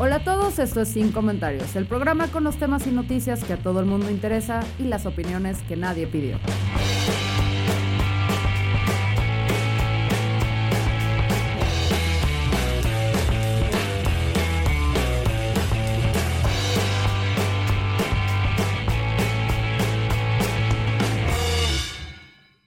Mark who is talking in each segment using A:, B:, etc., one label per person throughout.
A: Hola a todos, esto es Sin Comentarios, el programa con los temas y noticias que a todo el mundo interesa y las opiniones que nadie pidió.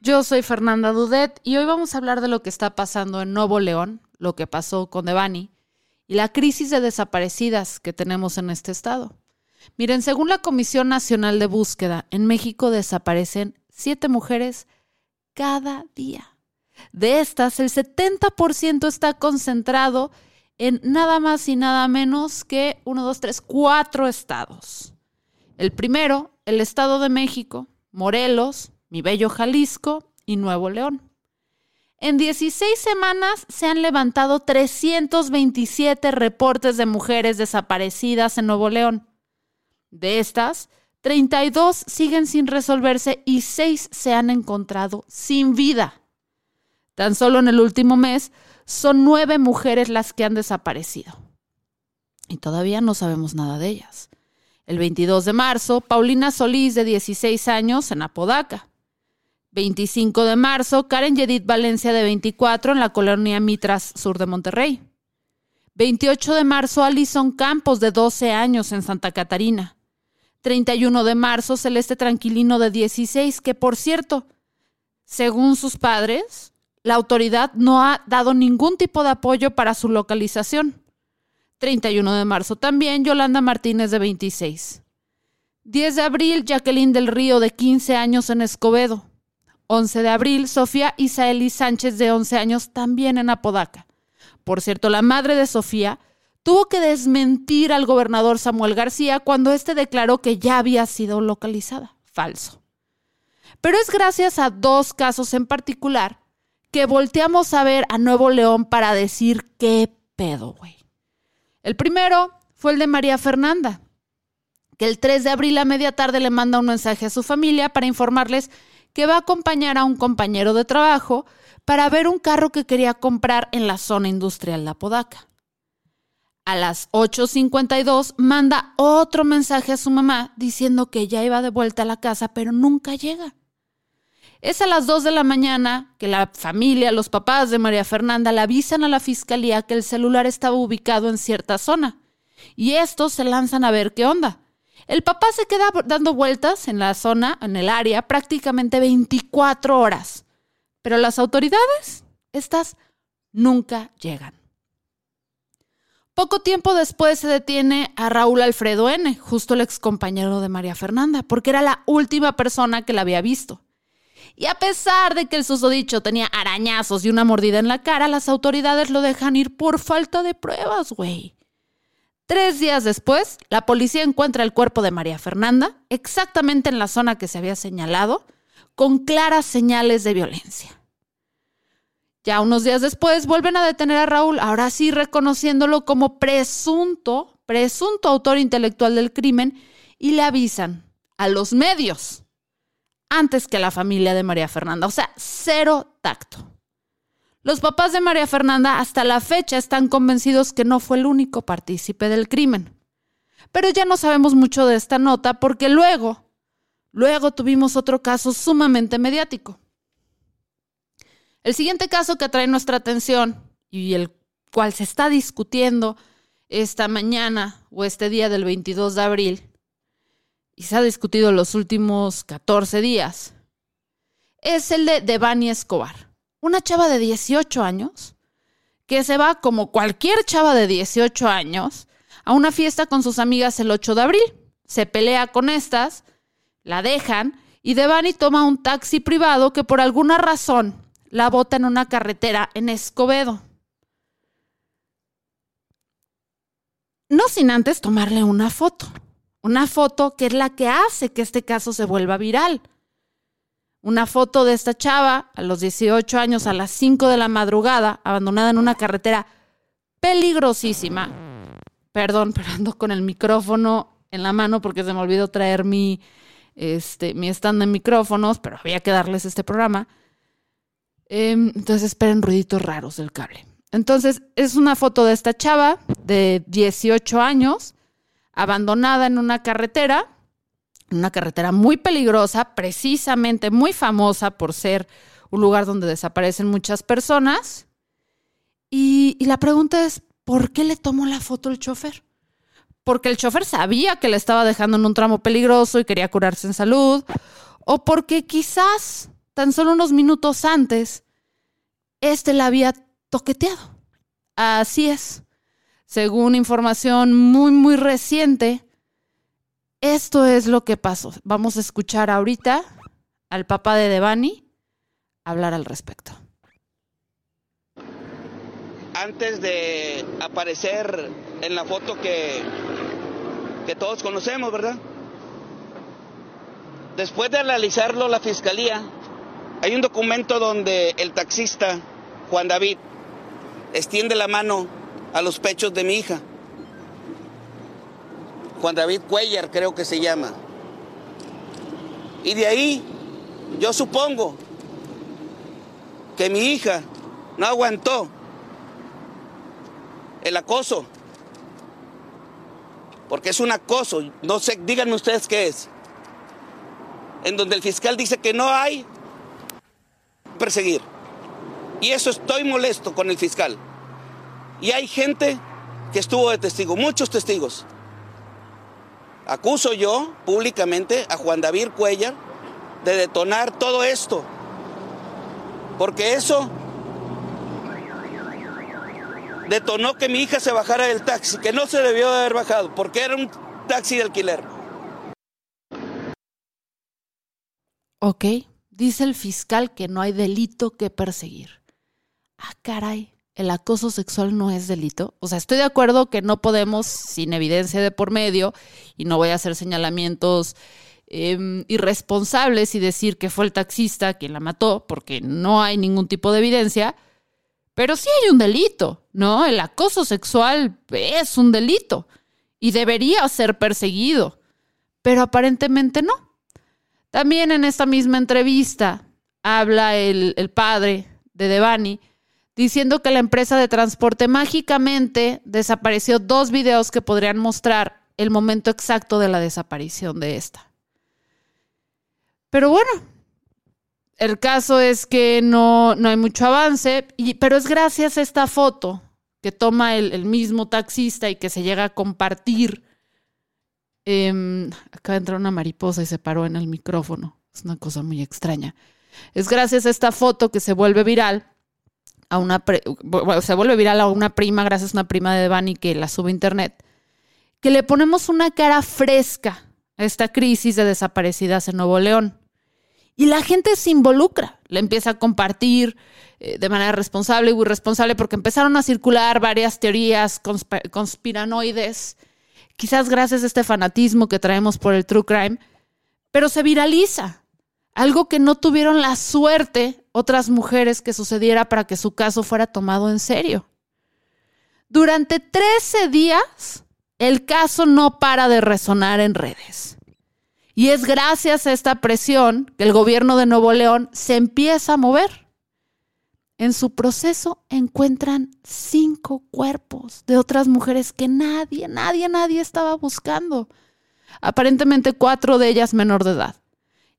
A: Yo soy Fernanda Dudet y hoy vamos a hablar de lo que está pasando en Nuevo León, lo que pasó con Devani y la crisis de desaparecidas que tenemos en este estado. Miren, según la Comisión Nacional de Búsqueda, en México desaparecen siete mujeres cada día. De estas, el 70% está concentrado en nada más y nada menos que uno, dos, tres, cuatro estados. El primero, el Estado de México, Morelos, mi bello Jalisco y Nuevo León. En 16 semanas se han levantado 327 reportes de mujeres desaparecidas en Nuevo León. De estas, 32 siguen sin resolverse y 6 se han encontrado sin vida. Tan solo en el último mes son 9 mujeres las que han desaparecido. Y todavía no sabemos nada de ellas. El 22 de marzo, Paulina Solís, de 16 años, en Apodaca. 25 de marzo, Karen Yedith Valencia, de 24, en la colonia Mitras, sur de Monterrey. 28 de marzo, Alison Campos, de 12 años, en Santa Catarina. 31 de marzo, Celeste Tranquilino, de 16, que por cierto, según sus padres, la autoridad no ha dado ningún tipo de apoyo para su localización. 31 de marzo también, Yolanda Martínez, de 26. 10 de abril, Jacqueline del Río, de 15 años, en Escobedo. 11 de abril, Sofía Isaeli Sánchez, de 11 años, también en Apodaca. Por cierto, la madre de Sofía tuvo que desmentir al gobernador Samuel García cuando éste declaró que ya había sido localizada. Falso. Pero es gracias a dos casos en particular que volteamos a ver a Nuevo León para decir qué pedo, güey. El primero fue el de María Fernanda, que el 3 de abril a media tarde le manda un mensaje a su familia para informarles que va a acompañar a un compañero de trabajo para ver un carro que quería comprar en la zona industrial de Apodaca. A las 8.52 manda otro mensaje a su mamá diciendo que ya iba de vuelta a la casa, pero nunca llega. Es a las 2 de la mañana que la familia, los papás de María Fernanda le avisan a la fiscalía que el celular estaba ubicado en cierta zona. Y estos se lanzan a ver qué onda. El papá se queda dando vueltas en la zona, en el área, prácticamente 24 horas. Pero las autoridades, estas nunca llegan. Poco tiempo después se detiene a Raúl Alfredo N., justo el ex compañero de María Fernanda, porque era la última persona que la había visto. Y a pesar de que el susodicho tenía arañazos y una mordida en la cara, las autoridades lo dejan ir por falta de pruebas, güey. Tres días después, la policía encuentra el cuerpo de María Fernanda, exactamente en la zona que se había señalado, con claras señales de violencia. Ya unos días después vuelven a detener a Raúl, ahora sí reconociéndolo como presunto, presunto autor intelectual del crimen, y le avisan a los medios antes que a la familia de María Fernanda. O sea, cero tacto. Los papás de María Fernanda hasta la fecha están convencidos que no fue el único partícipe del crimen. Pero ya no sabemos mucho de esta nota porque luego, luego tuvimos otro caso sumamente mediático. El siguiente caso que atrae nuestra atención y el cual se está discutiendo esta mañana o este día del 22 de abril, y se ha discutido los últimos 14 días, es el de Devani Escobar, una chava de 18 años que se va como cualquier chava de 18 años a una fiesta con sus amigas el 8 de abril. Se pelea con estas, la dejan y Devani toma un taxi privado que por alguna razón la bota en una carretera en Escobedo. No sin antes tomarle una foto. Una foto que es la que hace que este caso se vuelva viral. Una foto de esta chava a los 18 años a las 5 de la madrugada, abandonada en una carretera peligrosísima. Perdón, pero ando con el micrófono en la mano porque se me olvidó traer mi, este, mi stand de micrófonos, pero había que darles este programa. Em, entonces esperen ruiditos raros del cable. Entonces es una foto de esta chava de 18 años, abandonada en una carretera, una carretera muy peligrosa, precisamente muy famosa por ser un lugar donde desaparecen muchas personas. Y, la pregunta es, ¿por qué le tomó la foto el chofer? porque el chofer sabía que le estaba dejando en un tramo peligroso y quería curarse en salud, o porque quizás tan solo unos minutos antes, este la había toqueteado. Así es. Según información muy, muy reciente, esto es lo que pasó. Vamos a escuchar ahorita al papá de Devani hablar al respecto.
B: Antes de aparecer en la foto que que todos conocemos, ¿verdad? Después de analizarlo la fiscalía, hay un documento donde el taxista Juan David extiende la mano a los pechos de mi hija. Juan David Cuellar creo que se llama. Y de ahí yo supongo que mi hija no aguantó el acoso porque es un acoso, no sé, díganme ustedes qué es, en donde el fiscal dice que no hay perseguir. Y eso estoy molesto con el fiscal. Y hay gente que estuvo de testigo, muchos testigos. Acuso yo públicamente a Juan David Cuellar de detonar todo esto, porque eso detonó que mi hija se bajara del taxi, que no se debió de haber bajado, porque era un taxi de alquiler.
A: Ok, dice el fiscal que no hay delito que perseguir. Ah, caray, el acoso sexual no es delito. O sea, estoy de acuerdo que no podemos, sin evidencia de por medio, y no voy a hacer señalamientos em, irresponsables y decir que fue el taxista quien la mató, porque no hay ningún tipo de evidencia pero sí hay un delito, ¿no? El acoso sexual es un delito y debería ser perseguido, pero aparentemente no. También en esta misma entrevista habla el, padre de Devani diciendo que la empresa de transporte mágicamente desapareció dos videos que podrían mostrar el momento exacto de la desaparición de esta. Pero bueno, el caso es que no, no hay mucho avance, y, pero es gracias a esta foto que toma el, mismo taxista y que se llega a compartir. Eh, de entrar una mariposa y se paró en el micrófono. Es una cosa muy extraña. Es gracias a esta foto que se vuelve viral a una se vuelve viral a una prima, gracias a una prima de Devani que la sube a internet, que le ponemos una cara fresca a esta crisis de desaparecidas en Nuevo León. Y la gente se involucra, le empieza a compartir eh, de manera responsable o irresponsable porque empezaron a circular varias teorías conspiranoides, quizás gracias a este fanatismo que traemos por el true crime, pero se viraliza. Algo que no tuvieron la suerte otras mujeres que sucediera para que su caso fuera tomado en serio. Durante 13 días, el caso no para de resonar en redes. Y es gracias a esta presión que el gobierno de Nuevo León se empieza a mover. En su proceso encuentran cinco cuerpos de otras mujeres que nadie, nadie, nadie estaba buscando. Aparentemente cuatro de ellas menor de edad.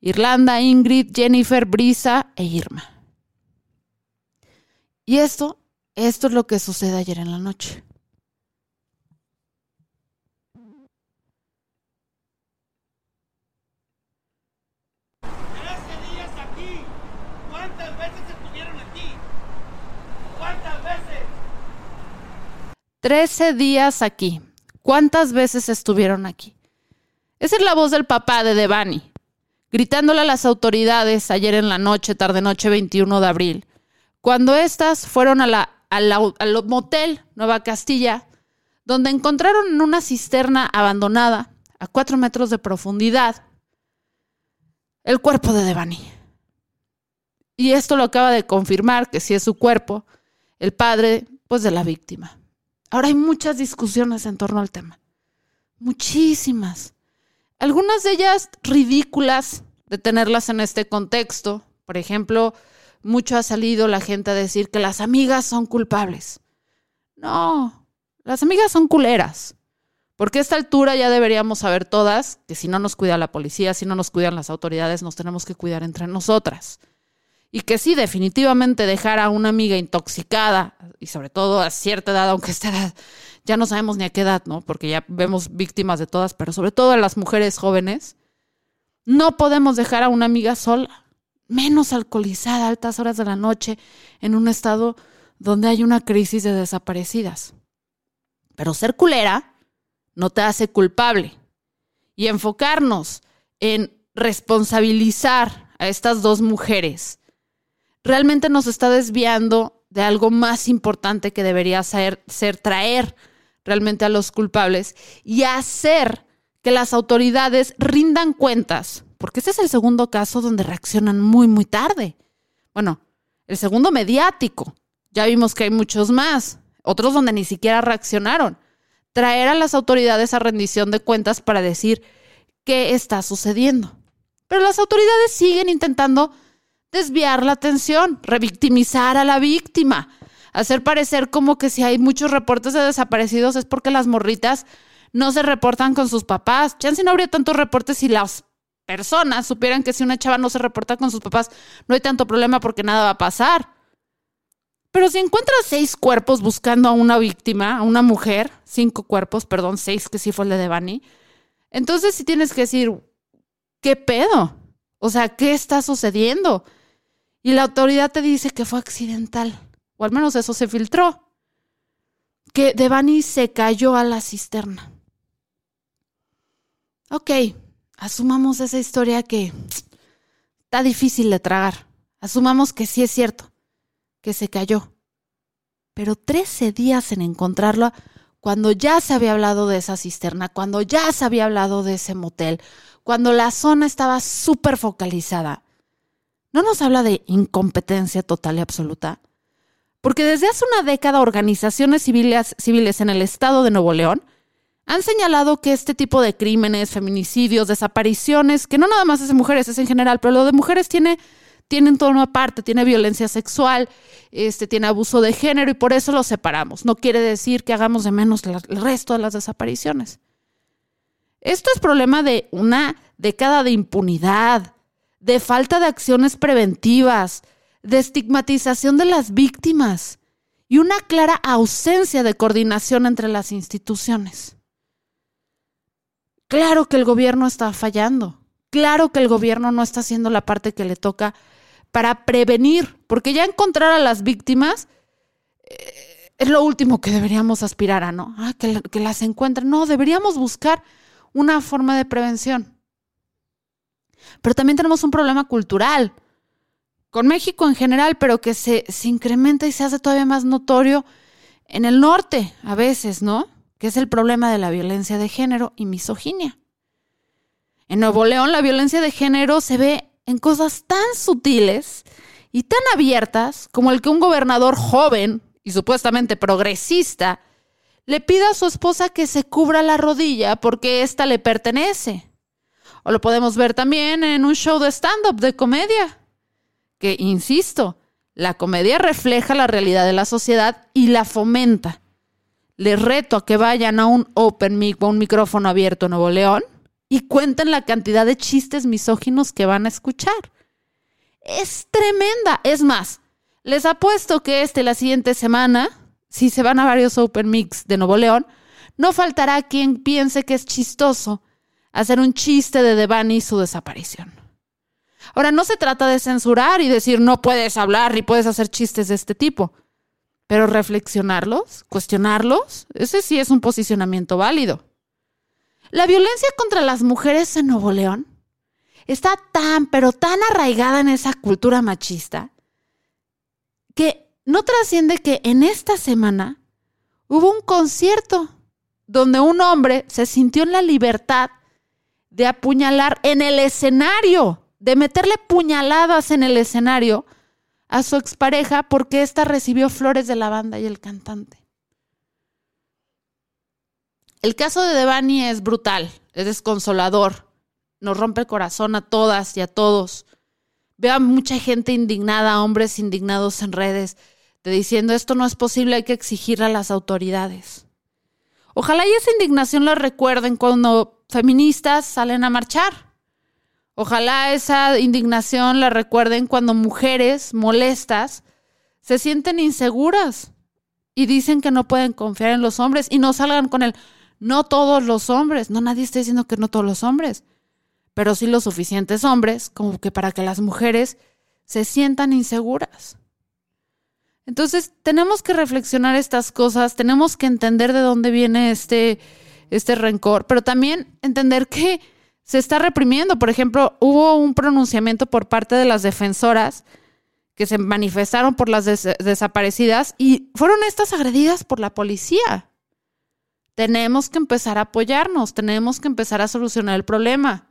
A: Irlanda, Ingrid, Jennifer, Brisa e Irma. Y esto, esto es lo que sucede ayer en la noche. 13 días aquí. ¿Cuántas veces estuvieron aquí? Esa es la voz del papá de Devani, gritándole a las autoridades ayer en la noche, tarde noche 21 de abril, cuando éstas fueron al motel Nueva Castilla, donde encontraron en una cisterna abandonada, a cuatro metros de profundidad, el cuerpo de Devani. Y esto lo acaba de confirmar, que si es su cuerpo, el padre, pues, de la víctima. Ahora hay muchas discusiones en torno al tema. Muchísimas. Algunas de ellas ridículas de tenerlas en este contexto. Por ejemplo, mucho ha salido la gente a decir que las amigas son culpables. No, las amigas son culeras. Porque a esta altura ya deberíamos saber todas que si no nos cuida la policía, si no nos cuidan las autoridades, nos tenemos que cuidar entre nosotras. Y que sí, definitivamente dejar a una amiga intoxicada, y sobre todo a cierta edad, aunque esta edad ya no sabemos ni a qué edad, ¿no? Porque ya vemos víctimas de todas, pero sobre todo a las mujeres jóvenes, no podemos dejar a una amiga sola, menos alcoholizada a altas horas de la noche, en un estado donde hay una crisis de desaparecidas. Pero ser culera no te hace culpable. Y enfocarnos en responsabilizar a estas dos mujeres realmente nos está desviando de algo más importante que debería ser, ser traer realmente a los culpables y hacer que las autoridades rindan cuentas, porque ese es el segundo caso donde reaccionan muy, muy tarde. Bueno, el segundo mediático. Ya vimos que hay muchos más, otros donde ni siquiera reaccionaron. Traer a las autoridades a rendición de cuentas para decir qué está sucediendo. Pero las autoridades siguen intentando desviar la atención, revictimizar a la víctima, hacer parecer como que si hay muchos reportes de desaparecidos es porque las morritas no se reportan con sus papás. Chance no habría tantos reportes si las personas supieran que si una chava no se reporta con sus papás, no hay tanto problema porque nada va a pasar. Pero si encuentras seis cuerpos buscando a una víctima, a una mujer, cinco cuerpos, perdón, seis que sí fue el de Devani, entonces sí tienes que decir, ¿qué pedo? O sea, ¿qué está sucediendo? Y la autoridad te dice que fue accidental, o al menos eso se filtró, que Devani se cayó a la cisterna. Ok, asumamos esa historia que está difícil de tragar. Asumamos que sí es cierto, que se cayó. Pero 13 días en encontrarla cuando ya se había hablado de esa cisterna, cuando ya se había hablado de ese motel, cuando la zona estaba súper focalizada. ¿No nos habla de incompetencia total y absoluta? Porque desde hace una década organizaciones civiles, en el estado de Nuevo León han señalado que este tipo de crímenes, feminicidios, desapariciones, que no nada más es de mujeres, es en general, pero lo de mujeres tiene, tiene en tono aparte, tiene violencia sexual, este, tiene abuso de género y por eso lo separamos. No quiere decir que hagamos de menos el resto de las desapariciones. Esto es problema de una década de impunidad, de falta de acciones preventivas, de estigmatización de las víctimas y una clara ausencia de coordinación entre las instituciones. Claro que el gobierno está fallando. Claro que el gobierno no está haciendo la parte que le toca para prevenir, porque ya encontrar a las víctimas eh, es lo último que deberíamos aspirar a, ¿no? Ah, que, que las encuentren. No, deberíamos buscar una forma de prevención. Pero también tenemos un problema cultural con México en general, pero que se, se incrementa y se hace todavía más notorio en el norte a veces, ¿no? que es el problema de la violencia de género y misoginia. En Nuevo León la violencia de género se ve en cosas tan sutiles y tan abiertas como el que un gobernador joven y supuestamente progresista le pida a su esposa que se cubra la rodilla porque ésta le pertenece. O lo podemos ver también en un show de stand-up de comedia, que, insisto, la comedia refleja la realidad de la sociedad y la fomenta les reto a que vayan a un open mic o un micrófono abierto en Nuevo León y cuenten la cantidad de chistes misóginos que van a escuchar. Es tremenda. Es más, les apuesto que este la siguiente semana, si se van a varios open mix de Nuevo León, no faltará quien piense que es chistoso hacer un chiste de Devani y su desaparición. Ahora, no se trata de censurar y decir no puedes hablar ni puedes hacer chistes de este tipo. Pero reflexionarlos, cuestionarlos, ese sí es un posicionamiento válido. La violencia contra las mujeres en Nuevo León está tan, pero tan arraigada en esa cultura machista que no trasciende que en esta semana hubo un concierto donde un hombre se sintió en la libertad de apuñalar en el escenario, de meterle puñaladas en el escenario a su expareja porque ésta recibió flores de la banda y el cantante. El caso de Devani es brutal, es desconsolador, nos rompe el corazón a todas y a todos. Veo a mucha gente indignada, hombres indignados en redes, de diciendo esto no es posible, hay que exigir a las autoridades. Ojalá y esa indignación la recuerden cuando feministas salen a marchar. Ojalá esa indignación la recuerden cuando mujeres molestas se sienten inseguras y dicen que no pueden confiar en los hombres y no salgan con el no todos los hombres. No, nadie está diciendo que no todos los hombres, pero sí los suficientes hombres como que para que las mujeres se sientan inseguras. Entonces, tenemos que reflexionar estas cosas, tenemos que entender de dónde viene este, este rencor, pero también entender que se está reprimiendo. Por ejemplo, hubo un pronunciamiento por parte de las defensoras que se manifestaron por las desaparecidas y fueron estas agredidas por la policía. Tenemos que empezar a apoyarnos, tenemos que empezar a solucionar el problema.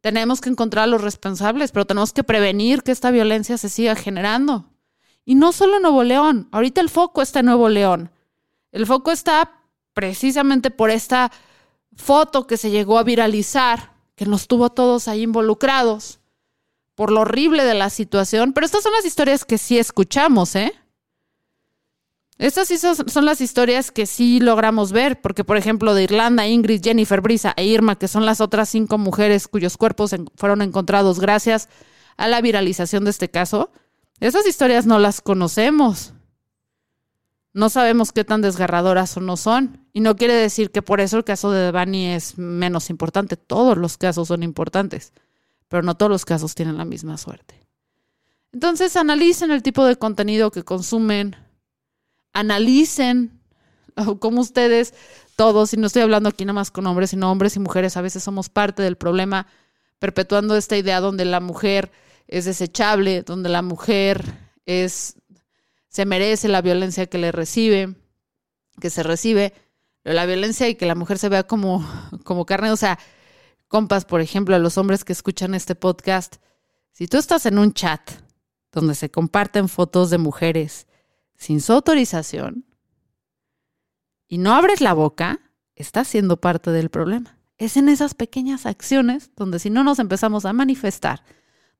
A: Tenemos que encontrar a los responsables, pero tenemos que prevenir que esta violencia se siga generando. Y no solo en Nuevo León, ahorita el foco está en Nuevo León. El foco está precisamente por esta foto que se llegó a viralizar, que nos tuvo todos ahí involucrados, por lo horrible de la situación. Pero estas son las historias que sí escuchamos, ¿eh? Estas sí son, las historias que sí logramos ver, porque por ejemplo de Irlanda, Ingrid, Jennifer, Brisa e Irma, que son las otras cinco mujeres cuyos cuerpos fueron encontrados gracias a la viralización de este caso, esas historias no las conocemos. No sabemos qué tan desgarradoras o no son. Y no quiere decir que por eso el caso de Devani es menos importante. Todos los casos son importantes, pero no todos los casos tienen la misma suerte. Entonces analicen el tipo de contenido que consumen, analicen cómo ustedes, todos, y no estoy hablando aquí nada más con hombres, sino hombres y mujeres, a veces somos parte del problema, perpetuando esta idea donde la mujer es desechable, donde la mujer es, se merece la violencia que le recibe, que se recibe, la violencia y que la mujer se vea como, como carne, o sea, compas, por ejemplo, a los hombres que escuchan este podcast, si tú estás en un chat donde se comparten fotos de mujeres sin su autorización y no abres la boca, estás siendo parte del problema. Es en esas pequeñas acciones donde si no nos empezamos a manifestar,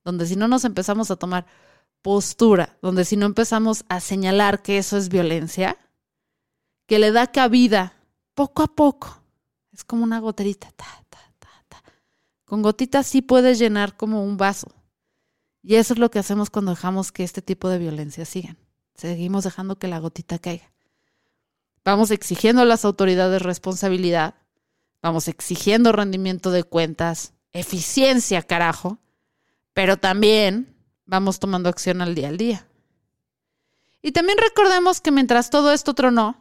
A: donde si no nos empezamos a tomar postura, donde si no empezamos a señalar que eso es violencia, que le da cabida poco a poco. Es como una goterita. Ta, ta, ta, Con gotitas sí puedes llenar como un vaso. Y eso es lo que hacemos cuando dejamos que este tipo de violencia sigan seguimos dejando que la gotita caiga. Vamos exigiendo a las autoridades responsabilidad, vamos exigiendo rendimiento de cuentas, eficiencia, carajo, pero también vamos tomando acción al día al día. Y también recordemos que mientras todo esto tronó,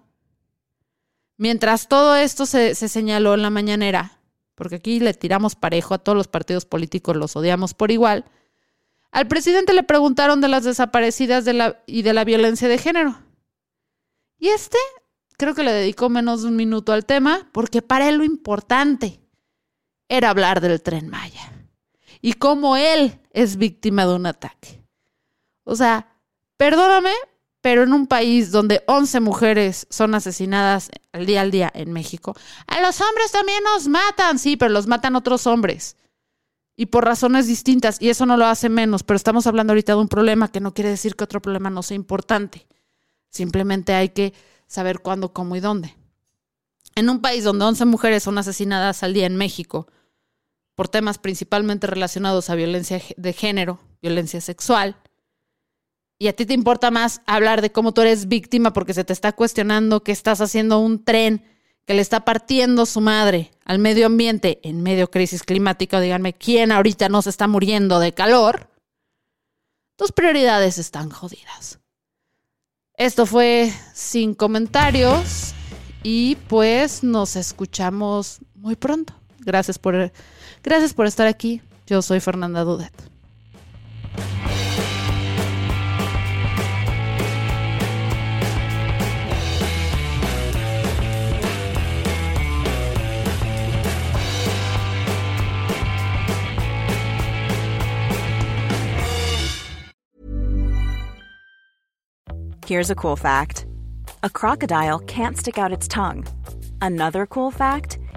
A: mientras todo esto se, se, señaló en la mañanera, porque aquí le tiramos parejo a todos los partidos políticos, los odiamos por igual, al presidente le preguntaron de las desaparecidas y de la violencia de género. Y este creo que le dedicó menos de un minuto al tema porque para él lo importante era hablar del tren Maya y cómo él es víctima de un ataque. O sea, perdóname, pero en un país donde 11 mujeres son asesinadas al día al día en México, a los hombres también nos matan, sí, pero los matan otros hombres y por razones distintas, y eso no lo hace menos, pero estamos hablando ahorita de un problema que no quiere decir que otro problema no sea importante. Simplemente hay que saber cuándo, cómo y dónde. En un país donde 11 mujeres son asesinadas al día en México por temas principalmente relacionados a violencia de género, violencia sexual, y a ti te importa más hablar de cómo tú eres víctima porque se te está cuestionando que estás haciendo un tren que le está partiendo su madre al medio ambiente en medio crisis climática, díganme quién ahorita no se está muriendo de calor, tus prioridades están jodidas. Esto fue sin comentarios y pues nos escuchamos muy pronto. Gracias por, Gracias por estar aquí. Yo soy Fernanda Dudet.
C: Here's a cool fact. A crocodile can't stick out its tongue. Another cool fact.